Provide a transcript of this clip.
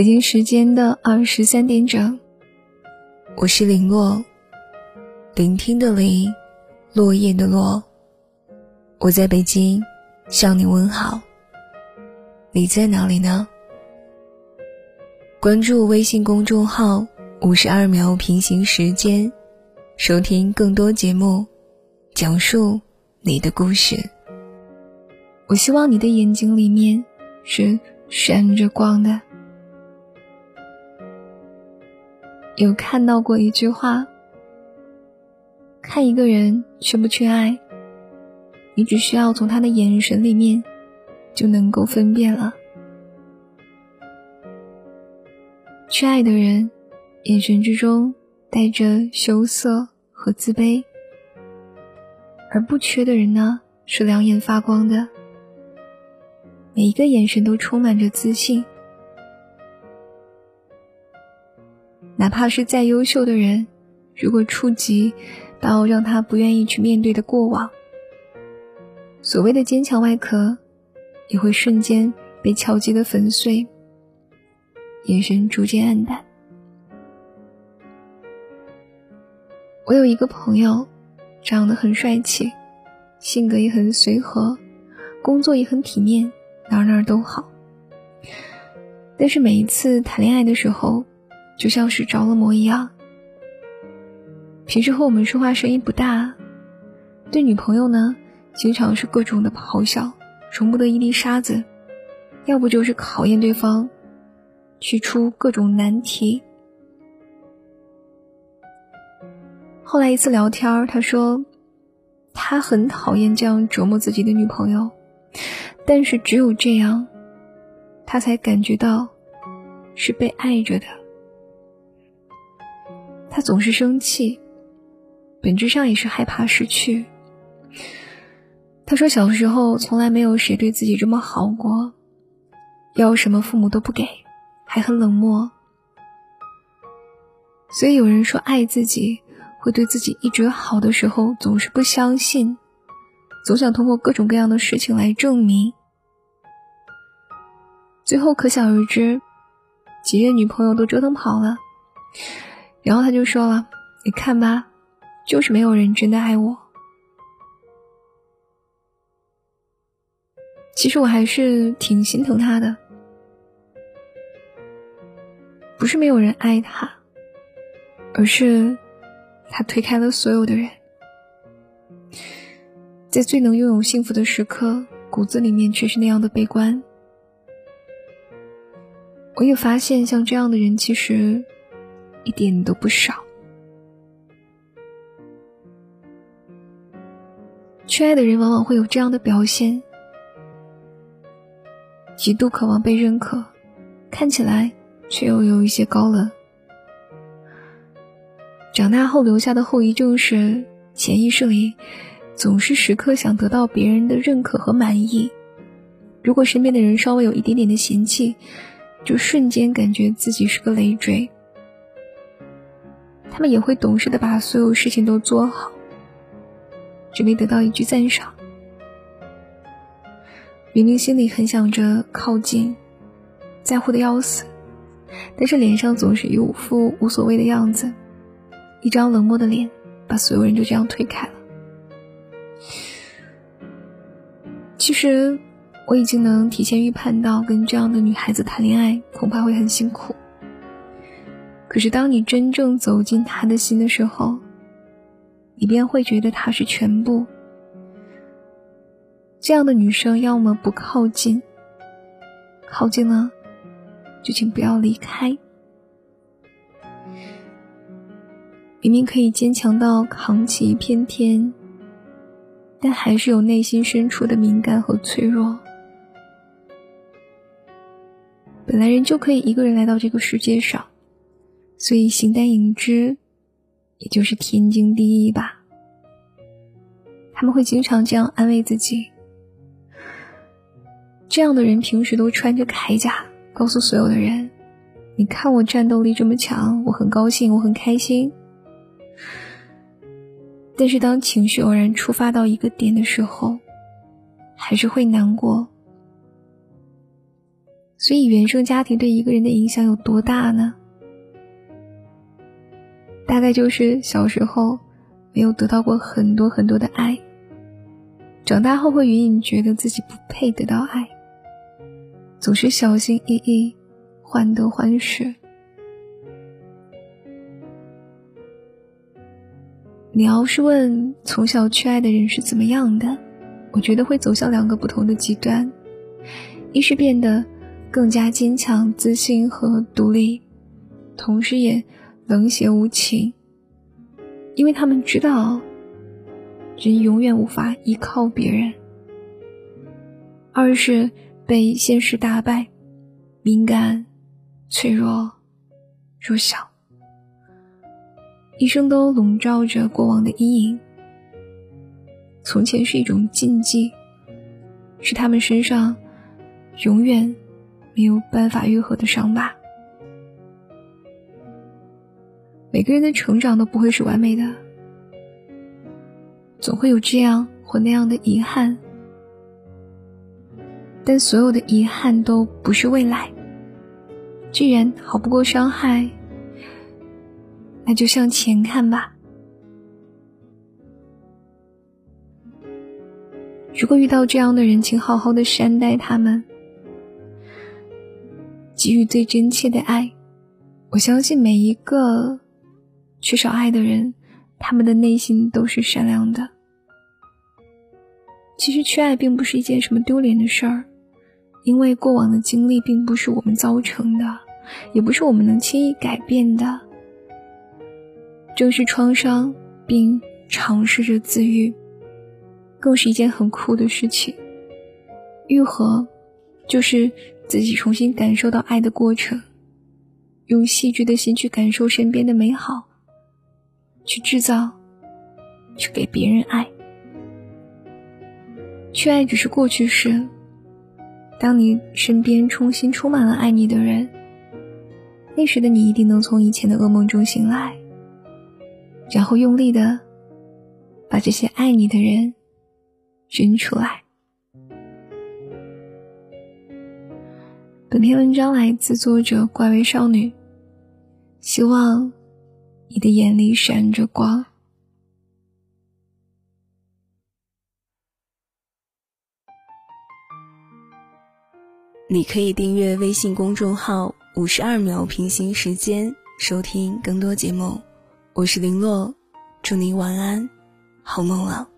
北京时间的二十三点整，我是林洛，聆听的林，落叶的落。我在北京向你问好，你在哪里呢？关注微信公众号“五十二秒平行时间”，收听更多节目，讲述你的故事。我希望你的眼睛里面是闪着光的。有看到过一句话：看一个人缺不缺爱，你只需要从他的眼神里面就能够分辨了。缺爱的人，眼神之中带着羞涩和自卑；而不缺的人呢，是两眼发光的，每一个眼神都充满着自信。哪怕是再优秀的人，如果触及到让他不愿意去面对的过往，所谓的坚强外壳，也会瞬间被敲击的粉碎，眼神逐渐暗淡。我有一个朋友，长得很帅气，性格也很随和，工作也很体面，哪哪都好。但是每一次谈恋爱的时候，就像是着了魔一样。平时和我们说话声音不大，对女朋友呢，经常是各种的咆哮，容不得一粒沙子，要不就是考验对方，去出各种难题。后来一次聊天，他说，他很讨厌这样折磨自己的女朋友，但是只有这样，他才感觉到是被爱着的。他总是生气，本质上也是害怕失去。他说小时候从来没有谁对自己这么好过，要什么父母都不给，还很冷漠。所以有人说爱自己会对自己一直好的时候，总是不相信，总想通过各种各样的事情来证明。最后可想而知，几任女朋友都折腾跑了。然后他就说了：“你看吧，就是没有人真的爱我。其实我还是挺心疼他的，不是没有人爱他，而是他推开了所有的人，在最能拥有幸福的时刻，骨子里面却是那样的悲观。我也发现，像这样的人，其实……”一点都不少。缺爱的人往往会有这样的表现：极度渴望被认可，看起来却又有一些高冷。长大后留下的后遗症是，潜意识里总是时刻想得到别人的认可和满意。如果身边的人稍微有一点点的嫌弃，就瞬间感觉自己是个累赘。他们也会懂事的把所有事情都做好，只为得到一句赞赏。明明心里很想着靠近，在乎的要死，但是脸上总是一副无所谓的样子，一张冷漠的脸，把所有人就这样推开了。其实我已经能提前预判到，跟这样的女孩子谈恋爱恐怕会很辛苦。可是，当你真正走进他的心的时候，你便会觉得他是全部。这样的女生，要么不靠近，靠近了，就请不要离开。明明可以坚强到扛起一片天，但还是有内心深处的敏感和脆弱。本来人就可以一个人来到这个世界上。所以形单影只，也就是天经地义吧。他们会经常这样安慰自己。这样的人平时都穿着铠甲，告诉所有的人：“你看我战斗力这么强，我很高兴，我很开心。”但是当情绪偶然触发到一个点的时候，还是会难过。所以，原生家庭对一个人的影响有多大呢？大概就是小时候没有得到过很多很多的爱，长大后会隐隐觉得自己不配得到爱，总是小心翼翼，患得患失。你要是问从小缺爱的人是怎么样的，我觉得会走向两个不同的极端：一是变得更加坚强、自信和独立，同时也冷血无情，因为他们知道人永远无法依靠别人；二是被现实打败，敏感、脆弱、弱小。一生都笼罩着过往的阴影。从前是一种禁忌，是他们身上永远没有办法愈合的伤疤。每个人的成长都不会是完美的，总会有这样或那样的遗憾，但所有的遗憾都不是未来。既然好不过伤害。那就向前看吧。如果遇到这样的人，请好好的善待他们，给予最真切的爱。我相信每一个缺少爱的人，他们的内心都是善良的。其实缺爱并不是一件什么丢脸的事儿，因为过往的经历并不是我们造成的，也不是我们能轻易改变的。正视创伤，并尝试着自愈，更是一件很酷的事情。愈合，就是自己重新感受到爱的过程，用细致的心去感受身边的美好，去制造，去给别人爱。去爱只是过去式。当你身边重新充满了爱你的人，那时的你一定能从以前的噩梦中醒来。然后用力的把这些爱你的人扔出来。本篇文章来自作者怪味少女，希望你的眼里闪着光。你可以订阅微信公众号“五十二秒平行时间”，收听更多节目。我是林洛，祝您晚安，好梦了。